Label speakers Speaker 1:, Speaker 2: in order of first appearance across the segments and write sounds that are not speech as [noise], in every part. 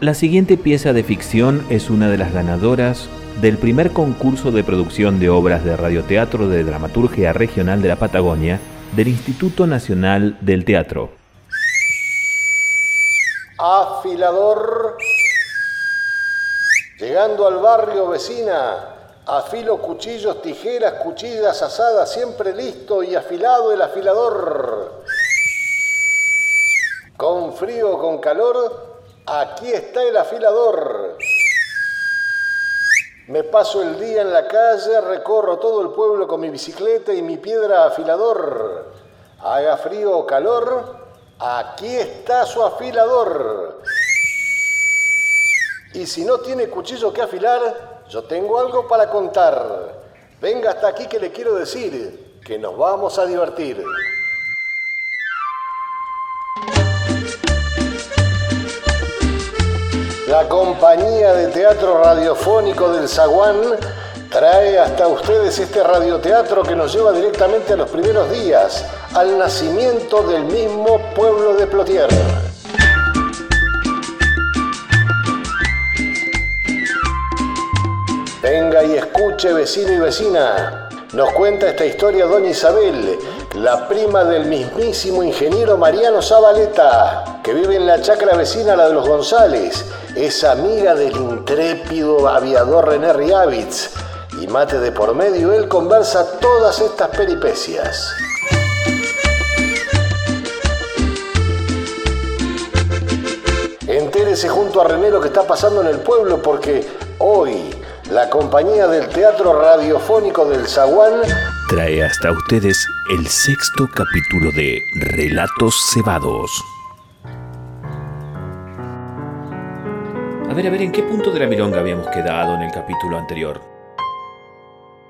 Speaker 1: La siguiente pieza de ficción es una de las ganadoras del primer concurso de producción de obras de radioteatro de dramaturgia regional de la Patagonia del Instituto Nacional del Teatro.
Speaker 2: Afilador. Llegando al barrio vecina, afilo cuchillos, tijeras, cuchillas asadas, siempre listo y afilado el afilador. Con frío con calor, aquí está el afilador. Me paso el día en la calle, recorro todo el pueblo con mi bicicleta y mi piedra afilador. Haga frío o calor, aquí está su afilador. Y si no tiene cuchillo que afilar, yo tengo algo para contar. Venga hasta aquí que le quiero decir que nos vamos a divertir. La compañía de teatro radiofónico del Zaguán trae hasta ustedes este radioteatro que nos lleva directamente a los primeros días, al nacimiento del mismo pueblo de Plotier. Venga y escuche, vecino y vecina. Nos cuenta esta historia doña Isabel, la prima del mismísimo ingeniero Mariano Zabaleta, que vive en la chacra vecina, la de los González. Es amiga del intrépido aviador René Riavitz. Y mate de por medio, él conversa todas estas peripecias. Entérese junto a René lo que está pasando en el pueblo porque hoy la compañía del teatro radiofónico del Zaguán
Speaker 1: trae hasta ustedes el sexto capítulo de Relatos Cebados. Ver, a ver, ¿en qué punto de la milonga habíamos quedado en el capítulo anterior?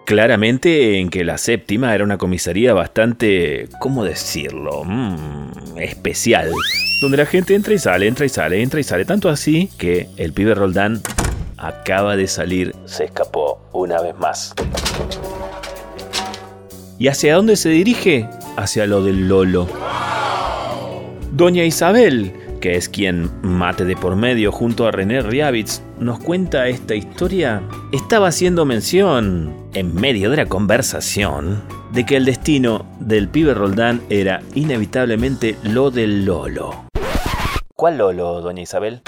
Speaker 1: Claramente en que la séptima era una comisaría bastante, ¿cómo decirlo? Mm, especial. Donde la gente entra y sale, entra y sale, entra y sale. Tanto así que el pibe Roldán acaba de salir, se escapó una vez más. ¿Y hacia dónde se dirige? Hacia lo del Lolo. Doña Isabel, que es quien mate de por medio junto a René Riavitz, nos cuenta esta historia, estaba haciendo mención, en medio de la conversación, de que el destino del pibe Roldán era inevitablemente lo del Lolo. ¿Cuál Lolo, doña Isabel?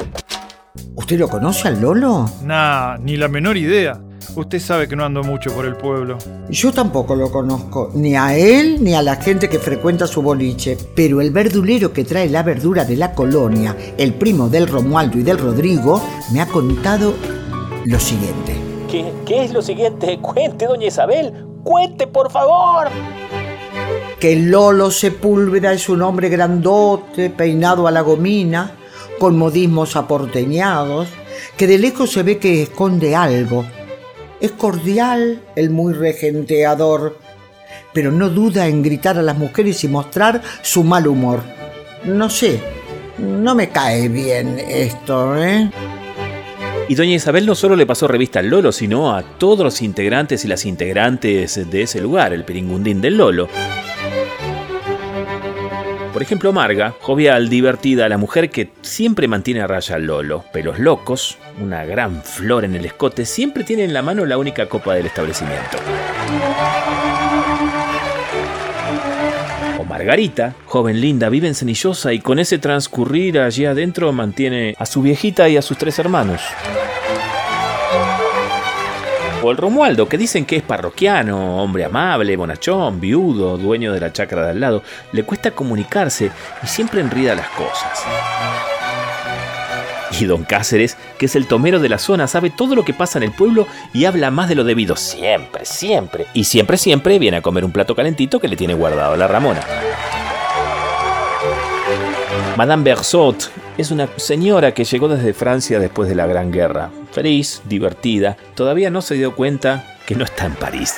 Speaker 3: ¿Usted lo conoce al Lolo?
Speaker 4: Nah, ni la menor idea. Usted sabe que no ando mucho por el pueblo.
Speaker 3: Yo tampoco lo conozco, ni a él ni a la gente que frecuenta su boliche. Pero el verdulero que trae la verdura de la colonia, el primo del Romualdo y del Rodrigo, me ha contado lo siguiente.
Speaker 1: ¿Qué, qué es lo siguiente? [laughs] Cuente, doña Isabel. Cuente, por favor.
Speaker 3: Que Lolo Sepúlveda es un hombre grandote, peinado a la gomina, con modismos aporteñados, que de lejos se ve que esconde algo. Es cordial, el muy regenteador, pero no duda en gritar a las mujeres y mostrar su mal humor. No sé, no me cae bien esto, ¿eh?
Speaker 1: Y doña Isabel no solo le pasó revista al Lolo, sino a todos los integrantes y las integrantes de ese lugar, el Piringundín del Lolo. Por ejemplo, Marga, jovial, divertida, la mujer que siempre mantiene a raya al Lolo. Pelos locos, una gran flor en el escote, siempre tiene en la mano la única copa del establecimiento. Margarita, joven linda, vive en Cenillosa y con ese transcurrir allí adentro mantiene a su viejita y a sus tres hermanos. El Romualdo, que dicen que es parroquiano, hombre amable, bonachón, viudo, dueño de la chacra de al lado, le cuesta comunicarse y siempre enrida las cosas. Y don Cáceres, que es el tomero de la zona, sabe todo lo que pasa en el pueblo y habla más de lo debido siempre, siempre. Y siempre, siempre viene a comer un plato calentito que le tiene guardado la Ramona. Madame Bersot es una señora que llegó desde Francia después de la Gran Guerra. Feliz, divertida, todavía no se dio cuenta que no está en París.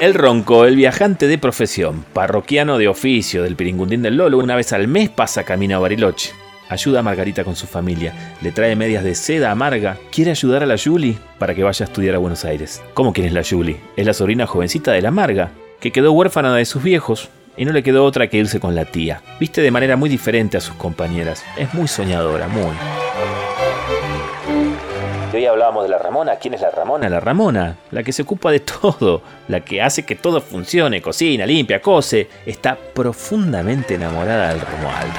Speaker 1: El Ronco, el viajante de profesión, parroquiano de oficio del Piringundín del Lolo, una vez al mes pasa camino a Bariloche. Ayuda a Margarita con su familia, le trae medias de seda amarga, quiere ayudar a la Julie para que vaya a estudiar a Buenos Aires. ¿Cómo quién es la Julie? Es la sobrina jovencita de la Marga, que quedó huérfana de sus viejos y no le quedó otra que irse con la tía. Viste de manera muy diferente a sus compañeras. Es muy soñadora, muy. Y hoy hablábamos de la Ramona. ¿Quién es la Ramona? La Ramona, la que se ocupa de [laughs] todo, la que hace que todo funcione, cocina, limpia, cose. Está profundamente enamorada del Romualdo.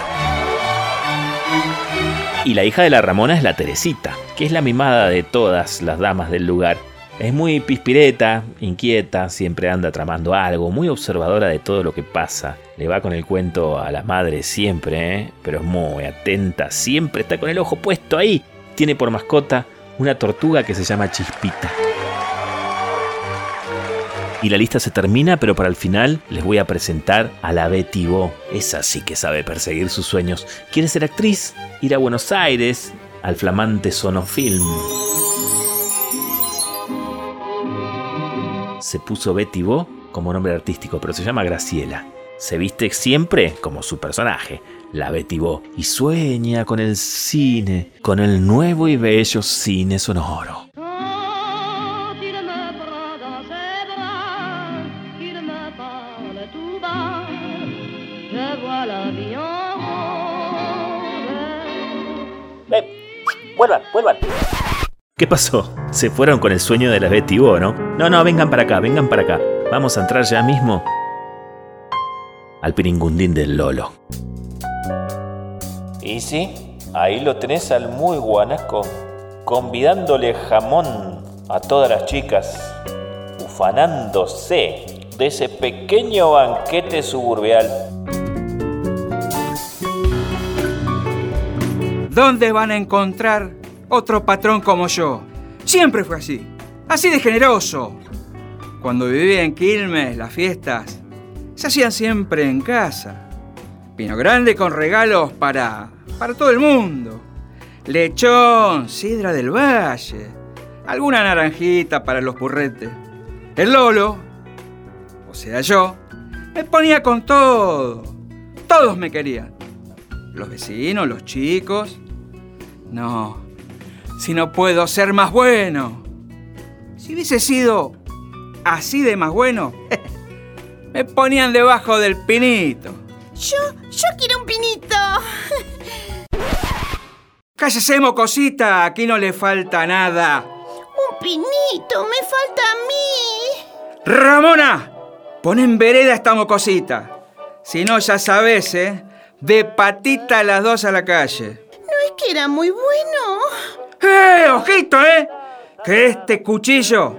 Speaker 1: Y la hija de la Ramona es la Teresita, que es la mimada de todas las damas del lugar. Es muy pispireta, inquieta, siempre anda tramando algo, muy observadora de todo lo que pasa. Le va con el cuento a la madre siempre, ¿eh? pero es muy atenta, siempre está con el ojo puesto ahí. Tiene por mascota una tortuga que se llama Chispita. Y la lista se termina, pero para el final les voy a presentar a la Betty Bo. Esa sí que sabe perseguir sus sueños. Quiere ser actriz, ir a Buenos Aires, al flamante Sonofilm. Se puso Betty Bo como nombre artístico, pero se llama Graciela. Se viste siempre como su personaje, la Betty Bo, y sueña con el cine, con el nuevo y bello cine sonoro. ¡Vuelvan, vuelvan! ¿Qué pasó? Se fueron con el sueño de la Betty Bo, ¿no? No, no, vengan para acá, vengan para acá. Vamos a entrar ya mismo al piringundín del Lolo. Y sí, ahí lo tenés al muy guanaco, convidándole jamón a todas las chicas, ufanándose de ese pequeño banquete suburbial.
Speaker 5: ¿Dónde van a encontrar otro patrón como yo? Siempre fue así, así de generoso. Cuando vivía en Quilmes, las fiestas se hacían siempre en casa. Pino grande con regalos para, para todo el mundo. Lechón, sidra del valle, alguna naranjita para los burretes. El Lolo, o sea yo, me ponía con todo. Todos me querían. Los vecinos, los chicos. No, si no puedo ser más bueno. Si hubiese sido así de más bueno, [laughs] me ponían debajo del pinito.
Speaker 6: Yo, yo quiero un pinito. [laughs]
Speaker 5: Cállese, mocosita, aquí no le falta nada.
Speaker 6: Un pinito, me falta a mí.
Speaker 5: Ramona, pon en vereda esta mocosita. Si no, ya sabes, ¿eh? De patita las dos a la calle.
Speaker 6: No es que era muy bueno.
Speaker 5: ¡Eh, ojito, eh! Que este cuchillo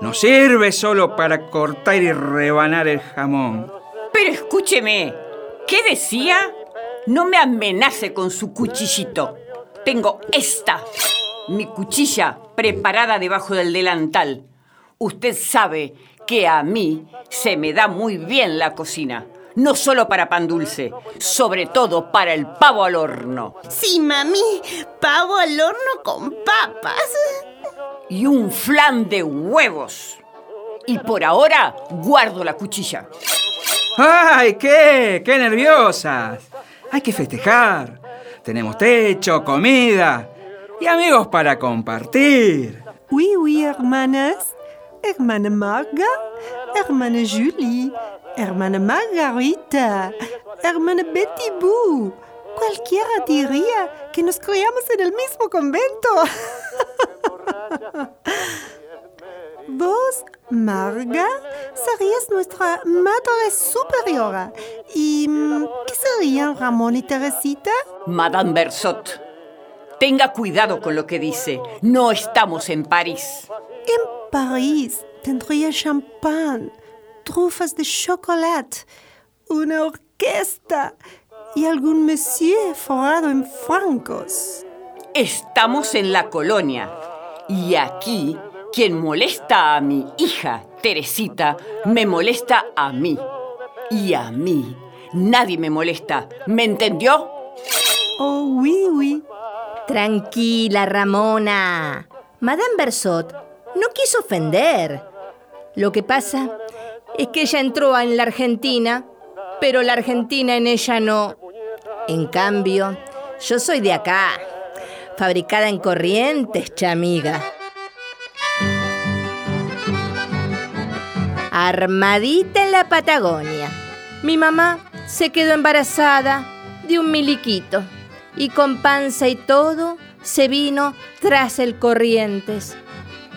Speaker 5: no sirve solo para cortar y rebanar el jamón.
Speaker 7: Pero escúcheme, ¿qué decía? No me amenace con su cuchillito. Tengo esta, mi cuchilla preparada debajo del delantal. Usted sabe que a mí se me da muy bien la cocina. No solo para pan dulce, sobre todo para el pavo al horno.
Speaker 6: Sí, mami, pavo al horno con papas.
Speaker 7: Y un flan de huevos. Y por ahora guardo la cuchilla.
Speaker 5: ¡Ay, qué! ¡Qué nerviosas! Hay que festejar. Tenemos techo, comida y amigos para compartir.
Speaker 8: Oui, oui, hermanas. Hermana Marga, hermana Julie, hermana Margarita, hermana Betty Boo. Cualquiera diría que nos criamos en el mismo convento. [laughs] Vos, Marga, serías nuestra madre superiora. ¿Y mm, qué serían Ramón y Teresita?
Speaker 7: Madame Bersot, tenga cuidado con lo que dice. No estamos en París.
Speaker 8: En París tendría champán, trufas de chocolate, una orquesta y algún monsieur forrado en francos.
Speaker 7: Estamos en la colonia. Y aquí, quien molesta a mi hija, Teresita, me molesta a mí. Y a mí, nadie me molesta. ¿Me entendió?
Speaker 8: Oh, oui, oui.
Speaker 9: Tranquila, Ramona. Madame Bersot no quiso ofender. Lo que pasa es que ella entró en la Argentina, pero la Argentina en ella no. En cambio, yo soy de acá, fabricada en Corrientes, chamiga. Armadita en la Patagonia. Mi mamá se quedó embarazada de un miliquito y con panza y todo se vino tras el Corrientes.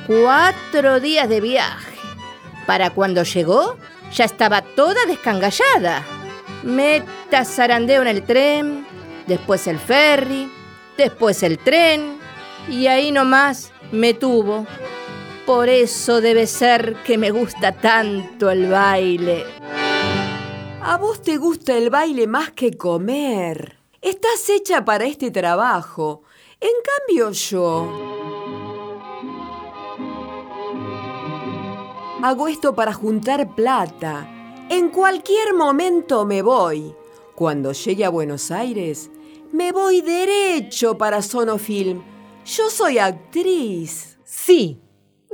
Speaker 9: Cuatro días de viaje. Para cuando llegó, ya estaba toda descangallada. Meta zarandeo en el tren, después el ferry, después el tren, y ahí nomás me tuvo. Por eso debe ser que me gusta tanto el baile.
Speaker 10: A vos te gusta el baile más que comer. Estás hecha para este trabajo. En cambio yo... Hago esto para juntar plata. En cualquier momento me voy. Cuando llegue a Buenos Aires, me voy derecho para Sonofilm. Yo soy actriz.
Speaker 11: Sí,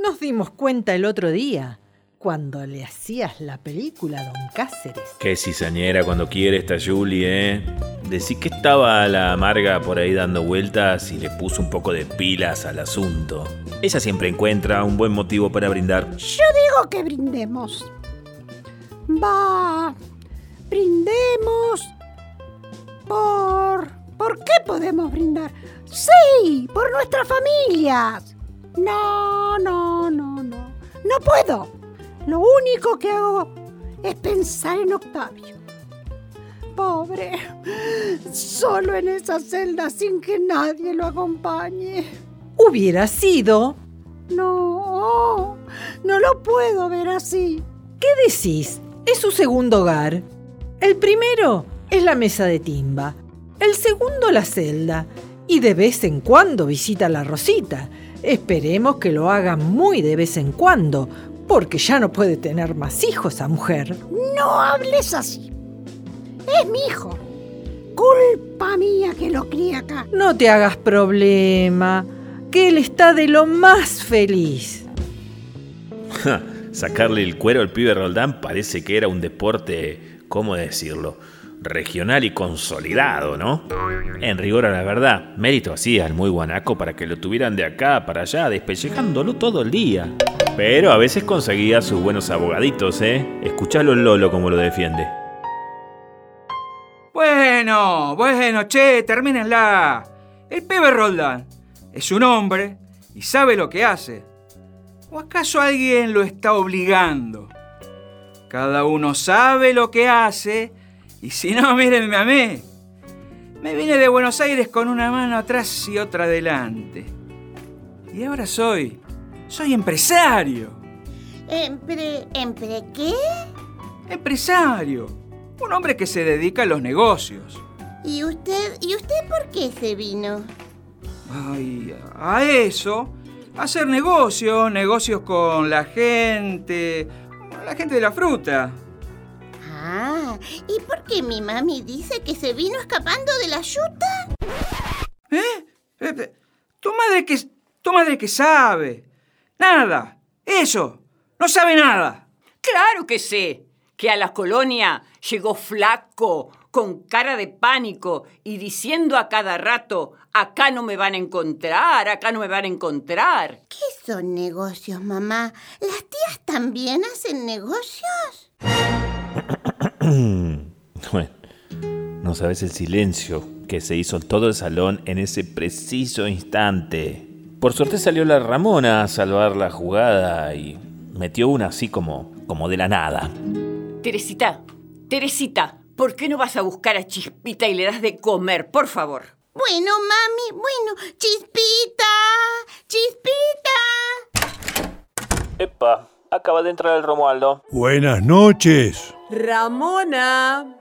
Speaker 11: nos dimos cuenta el otro día, cuando le hacías la película a Don Cáceres.
Speaker 1: Qué cizañera cuando quiere esta Julie, ¿eh? Decí que estaba la amarga por ahí dando vueltas y le puso un poco de pilas al asunto. Ella siempre encuentra un buen motivo para brindar.
Speaker 6: Yo digo que brindemos. Va, brindemos por... ¿Por qué podemos brindar? Sí, por nuestras familias. No, no, no, no. No puedo. Lo único que hago es pensar en Octavio. Pobre. Solo en esa celda sin que nadie lo acompañe.
Speaker 11: Hubiera sido.
Speaker 6: No, no lo puedo ver así.
Speaker 11: ¿Qué decís? Es su segundo hogar. El primero es la mesa de timba. El segundo la celda. Y de vez en cuando visita a la Rosita. Esperemos que lo haga muy de vez en cuando, porque ya no puede tener más hijos esa mujer.
Speaker 6: No hables así. Es mi hijo. Culpa mía que lo críe acá.
Speaker 11: No te hagas problema, que él está de lo más feliz.
Speaker 1: Ja, Sacarle el cuero al pibe Roldán parece que era un deporte, ¿cómo decirlo? Regional y consolidado, ¿no? En rigor a la verdad, mérito hacía el muy guanaco para que lo tuvieran de acá para allá, despellejándolo todo el día. Pero a veces conseguía sus buenos abogaditos, ¿eh? Escuchalo Lolo como lo defiende.
Speaker 5: Bueno, bueno, che, termínenla. El pibe Roldán es un hombre y sabe lo que hace. ¿O acaso alguien lo está obligando? Cada uno sabe lo que hace y si no, [laughs] mírenme a mí. Me vine de Buenos Aires con una mano atrás y otra adelante. Y ahora soy, soy empresario.
Speaker 6: ¿Empre, ¿Empre qué?
Speaker 5: Empresario. Un hombre que se dedica a los negocios.
Speaker 6: ¿Y usted, ¿y usted por qué se vino?
Speaker 5: Ay, a eso. A hacer negocios, negocios con la gente, la gente de la fruta.
Speaker 6: Ah, ¿y por qué mi mami dice que se vino escapando de la yuta?
Speaker 5: ¿Eh? Eh, Tu madre que, tu madre que sabe. Nada. Eso. No sabe nada.
Speaker 7: Claro que sé que a la colonia llegó flaco, con cara de pánico y diciendo a cada rato, acá no me van a encontrar, acá no me van a encontrar.
Speaker 6: ¿Qué son negocios, mamá? ¿Las tías también hacen negocios? [clears throat]
Speaker 1: bueno, no sabes el silencio que se hizo en todo el salón en ese preciso instante. Por suerte salió la Ramona a salvar la jugada y metió una así como, como de la nada.
Speaker 7: Teresita, Teresita, ¿por qué no vas a buscar a Chispita y le das de comer, por favor?
Speaker 6: Bueno, mami, bueno, chispita, chispita.
Speaker 1: Epa, acaba de entrar el Romualdo.
Speaker 12: Buenas noches.
Speaker 10: Ramona,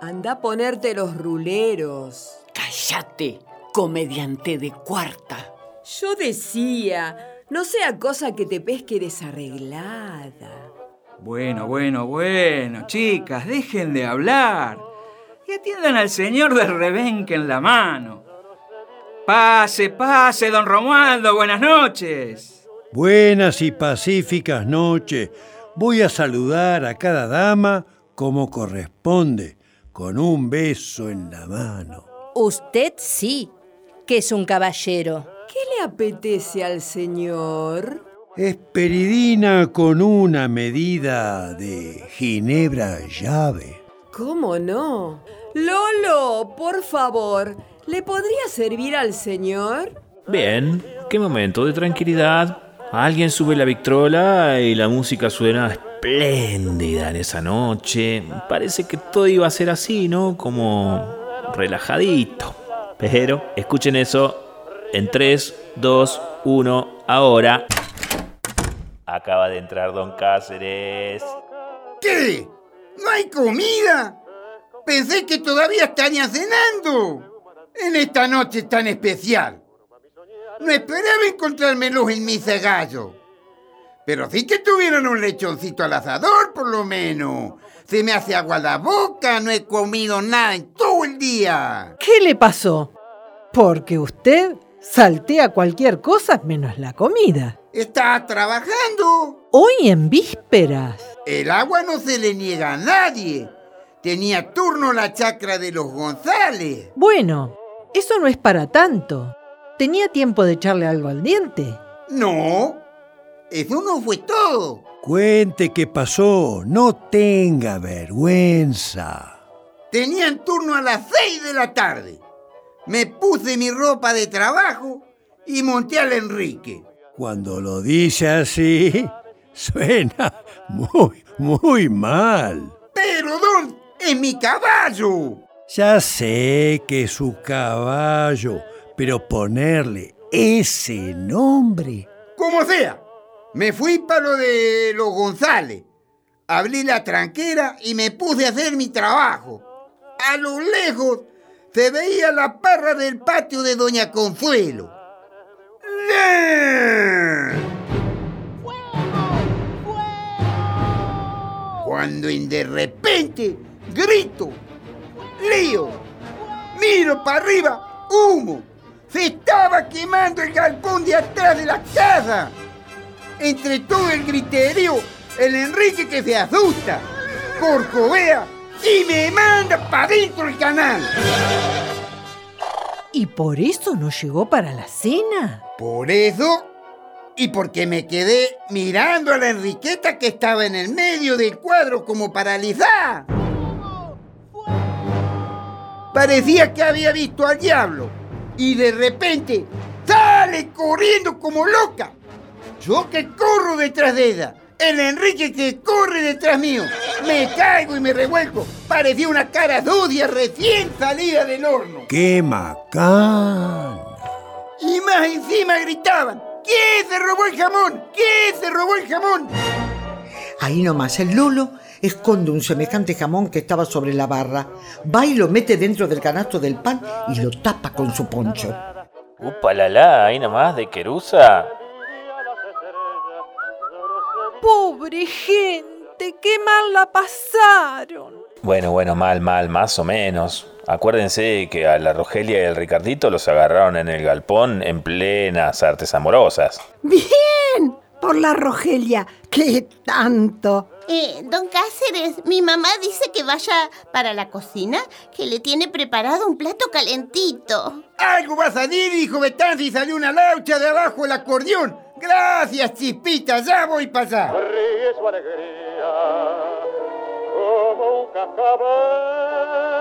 Speaker 10: anda a ponerte los ruleros.
Speaker 7: Cállate, comediante de cuarta.
Speaker 10: Yo decía, no sea cosa que te pesque desarreglada.
Speaker 5: Bueno, bueno, bueno, chicas, dejen de hablar. Y atiendan al señor del rebenque en la mano. Pase, pase, don Romualdo, buenas noches.
Speaker 12: Buenas y pacíficas noches. Voy a saludar a cada dama como corresponde, con un beso en la mano.
Speaker 9: Usted sí, que es un caballero.
Speaker 10: ¿Qué le apetece al señor?
Speaker 12: Esperidina con una medida de ginebra llave.
Speaker 10: ¿Cómo no? Lolo, por favor, ¿le podría servir al señor?
Speaker 1: Bien, qué momento de tranquilidad. Alguien sube la victrola y la música suena espléndida en esa noche. Parece que todo iba a ser así, ¿no? Como relajadito. Pero escuchen eso en 3, 2, 1, ahora. Acaba de entrar Don Cáceres.
Speaker 13: ¿Qué? ¿No hay comida? Pensé que todavía estarían cenando. En esta noche tan especial. No esperaba encontrármelos en mi gallo. Pero sí que tuvieron un lechoncito al asador, por lo menos. Se me hace agua la boca, no he comido nada en todo el día.
Speaker 11: ¿Qué le pasó? Porque usted saltea cualquier cosa menos la comida.
Speaker 13: Está trabajando.
Speaker 11: Hoy en vísperas.
Speaker 13: El agua no se le niega a nadie. Tenía turno la chacra de los González.
Speaker 11: Bueno, eso no es para tanto. ¿Tenía tiempo de echarle algo al diente?
Speaker 13: No, eso no fue todo.
Speaker 12: Cuente qué pasó, no tenga vergüenza.
Speaker 13: Tenían turno a las seis de la tarde. Me puse mi ropa de trabajo y monté al Enrique.
Speaker 12: Cuando lo dice así, suena muy, muy mal.
Speaker 13: Pero, don, es mi caballo.
Speaker 12: Ya sé que es su caballo, pero ponerle ese nombre.
Speaker 13: Como sea, me fui para lo de los González. Abrí la tranquera y me puse a hacer mi trabajo. A lo lejos se veía la parra del patio de Doña Consuelo. Cuando en de repente grito, lío, miro para arriba, humo. Se estaba quemando el galpón de atrás de la casa. Entre todo el griterío, el Enrique que se asusta, corcovea y me manda para dentro del canal.
Speaker 11: ¿Y por eso no llegó para la cena?
Speaker 13: Por eso y porque me quedé mirando a la Enriqueta que estaba en el medio del cuadro como paralizada. Parecía que había visto al diablo y de repente sale corriendo como loca. Yo que corro detrás de ella, el Enrique que corre detrás mío. Me caigo y me revuelco. Parecía una cara sucia recién salida del horno.
Speaker 12: ¡Qué macana!
Speaker 13: Y más encima gritaban, ¿quién se robó el jamón? ¿Quién se robó el jamón?
Speaker 3: Ahí nomás el Lolo esconde un semejante jamón que estaba sobre la barra, va y lo mete dentro del canasto del pan y lo tapa con su poncho.
Speaker 1: Upa la la, ahí nomás de Querusa.
Speaker 11: Pobre gente, qué mal la pasaron.
Speaker 1: Bueno, bueno, mal, mal, más o menos. Acuérdense que a la Rogelia y al Ricardito los agarraron en el galpón en plenas artes amorosas.
Speaker 6: Bien, por la Rogelia, qué tanto.
Speaker 14: Eh, don Cáceres, mi mamá dice que vaya para la cocina, que le tiene preparado un plato calentito.
Speaker 13: Algo va a salir, hijo Betán, si salió una laucha de abajo el acordeón. Gracias, chispita, ya voy para allá.
Speaker 15: Ríe su alegría como un cascabel.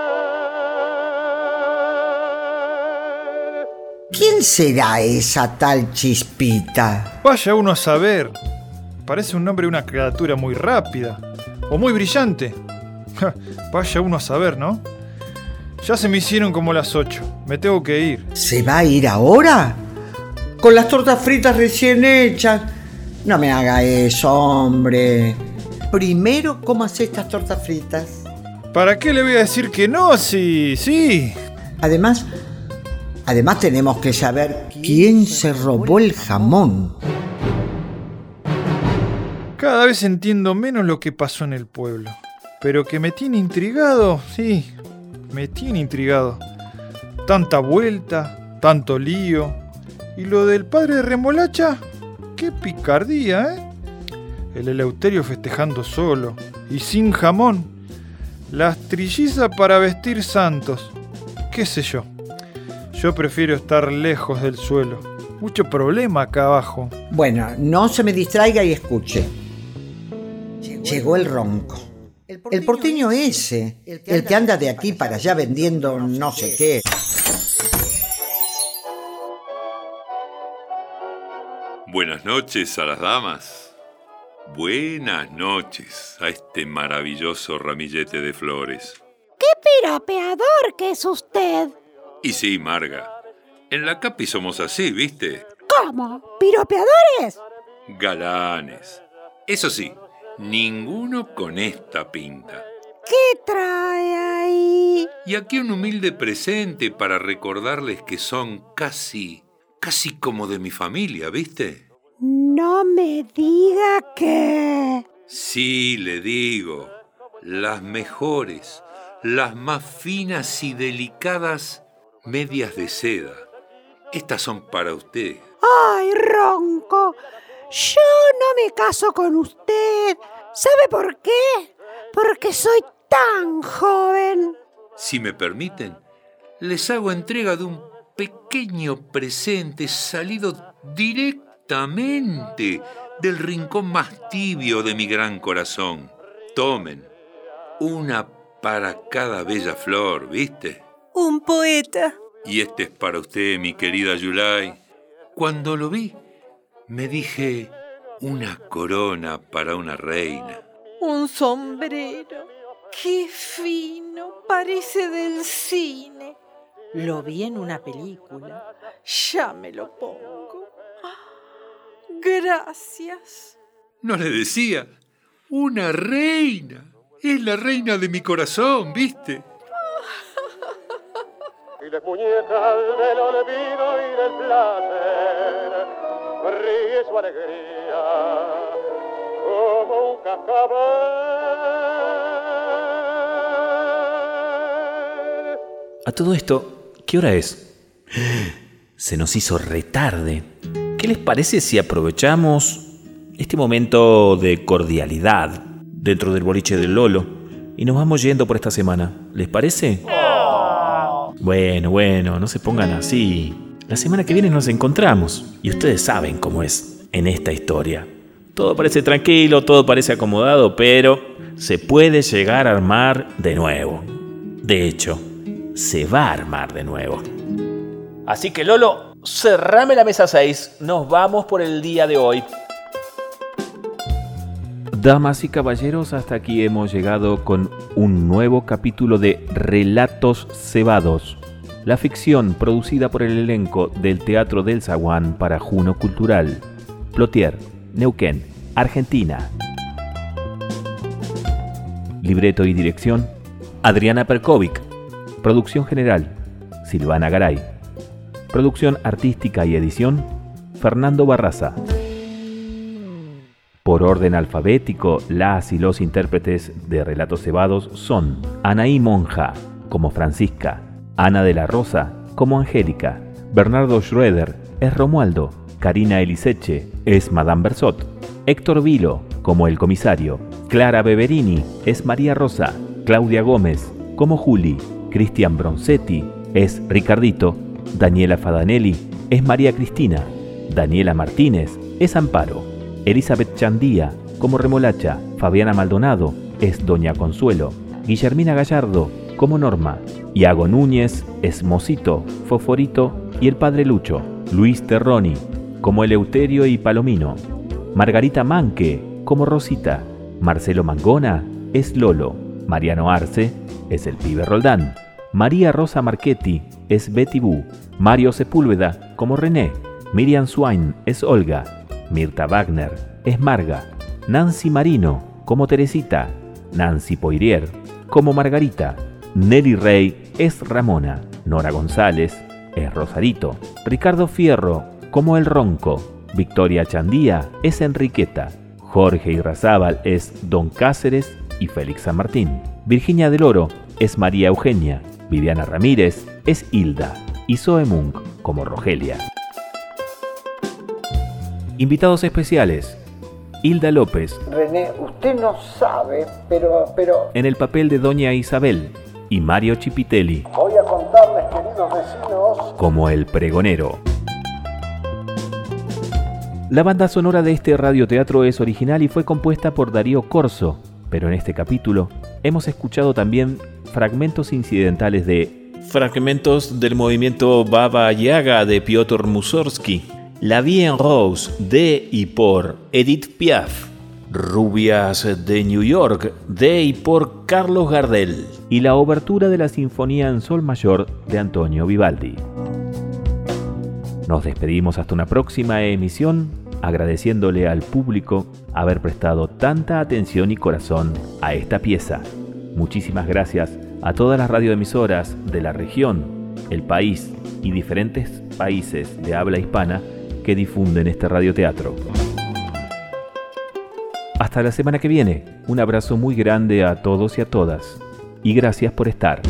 Speaker 3: ¿Quién será esa tal chispita?
Speaker 4: Vaya uno a saber. Parece un nombre de una criatura muy rápida. O muy brillante. Ja, Vaya uno a saber, ¿no? Ya se me hicieron como las 8. Me tengo que ir.
Speaker 3: ¿Se va a ir ahora? Con las tortas fritas recién hechas. No me haga eso, hombre. Primero, ¿cómo hace estas tortas fritas?
Speaker 4: ¿Para qué le voy a decir que no? Sí, sí.
Speaker 3: Además, además tenemos que saber quién se robó el jamón.
Speaker 4: Cada vez entiendo menos lo que pasó en el pueblo. Pero que me tiene intrigado, sí, me tiene intrigado. Tanta vuelta, tanto lío. Y lo del padre de Remolacha, qué picardía, ¿eh? El Eleuterio festejando solo y sin jamón. Las trillizas para vestir santos. ¿Qué sé yo? Yo prefiero estar lejos del suelo. Mucho problema acá abajo.
Speaker 3: Bueno, no se me distraiga y escuche. Llegó el ronco. El porteño ese, el que anda de aquí para allá vendiendo no sé qué.
Speaker 16: Buenas noches a las damas. Buenas noches a este maravilloso ramillete de flores.
Speaker 6: ¡Qué piropeador que es usted!
Speaker 16: Y sí, Marga. En la Capi somos así, ¿viste?
Speaker 6: ¿Cómo? ¿Piropeadores?
Speaker 16: Galanes. Eso sí, ninguno con esta pinta.
Speaker 6: ¿Qué trae ahí?
Speaker 16: Y aquí un humilde presente para recordarles que son casi, casi como de mi familia, ¿viste?
Speaker 6: No me diga que...
Speaker 16: Sí, le digo, las mejores, las más finas y delicadas medias de seda. Estas son para usted.
Speaker 6: ¡Ay, ronco! Yo no me caso con usted. ¿Sabe por qué? Porque soy tan joven.
Speaker 16: Si me permiten, les hago entrega de un pequeño presente salido directamente del rincón más tibio de mi gran corazón. Tomen, una para cada bella flor, ¿viste?
Speaker 8: Un poeta.
Speaker 16: Y este es para usted, mi querida Yulai. Cuando lo vi, me dije una corona para una reina.
Speaker 11: Un sombrero. ¡Qué fino! Parece del cine. Lo vi en una película. Ya me lo pongo. Ah, Gracias.
Speaker 16: No le decía, una reina. Es la reina de mi corazón, ¿viste?
Speaker 17: Muñecas del olvido y del placer ríe alegría como un cascabel.
Speaker 1: A todo esto, ¿qué hora es? Se nos hizo retarde. ¿Qué les parece si aprovechamos este momento de cordialidad dentro del boliche del Lolo y nos vamos yendo por esta semana? ¿Les parece? Bueno, bueno, no se pongan así. La semana que viene nos encontramos y ustedes saben cómo es en esta historia. Todo parece tranquilo, todo parece acomodado, pero se puede llegar a armar de nuevo. De hecho, se va a armar de nuevo. Así que Lolo, cerrame la mesa 6. Nos vamos por el día de hoy. Damas y caballeros, hasta aquí hemos llegado con un nuevo capítulo de Relatos Cebados, la ficción producida por el elenco del Teatro del Zaguán para Juno Cultural, Plotier, Neuquén, Argentina. Libreto y dirección, Adriana Perkovic. Producción general, Silvana Garay. Producción artística y edición, Fernando Barraza. Por orden alfabético, las y los intérpretes de Relatos Cebados son Anaí Monja, como Francisca, Ana de la Rosa, como Angélica, Bernardo Schroeder, es Romualdo, Karina Eliseche, es Madame Bersot, Héctor Vilo, como el comisario, Clara Beverini, es María Rosa, Claudia Gómez, como Juli, Cristian Bronzetti, es Ricardito, Daniela Fadanelli, es María Cristina, Daniela Martínez, es Amparo, Elizabeth Chandía, como Remolacha, Fabiana Maldonado, es Doña Consuelo, Guillermina Gallardo, como Norma, Iago Núñez, es Mosito, Foforito y el Padre Lucho, Luis Terroni, como Eleuterio y Palomino, Margarita Manque, como Rosita, Marcelo Mangona, es Lolo, Mariano Arce, es el pibe Roldán, María Rosa Marchetti, es Betty Boo, Mario Sepúlveda, como René, Miriam Swain, es Olga, Mirta Wagner es Marga, Nancy Marino como Teresita, Nancy Poirier como Margarita, Nelly Rey es Ramona, Nora González es Rosarito, Ricardo Fierro como El Ronco, Victoria Chandía es Enriqueta, Jorge Irrazábal es Don Cáceres y Félix San Martín, Virginia del Oro es María Eugenia, Viviana Ramírez es Hilda. Y Zoe Munk como Rogelia. Invitados especiales. Hilda López,
Speaker 3: René, usted no sabe, pero, pero...
Speaker 1: en el papel de Doña Isabel, y Mario Chipitelli,
Speaker 2: Voy a contarles, queridos vecinos,
Speaker 1: como el pregonero. La banda sonora de este radioteatro es original y fue compuesta por Darío Corso, pero en este capítulo hemos escuchado también fragmentos incidentales de fragmentos del movimiento Baba Yaga de Piotr Mussorgsky, La Vie en Rose de y por Edith Piaf, Rubias de New York de y por Carlos Gardel y la obertura de la Sinfonía en Sol Mayor de Antonio Vivaldi. Nos despedimos hasta una próxima emisión agradeciéndole al público haber prestado tanta atención y corazón a esta pieza. Muchísimas gracias a todas las radioemisoras de la región, el país y diferentes países de habla hispana que difunden este radioteatro. Hasta la semana que viene, un abrazo muy grande a todos y a todas, y gracias por estar.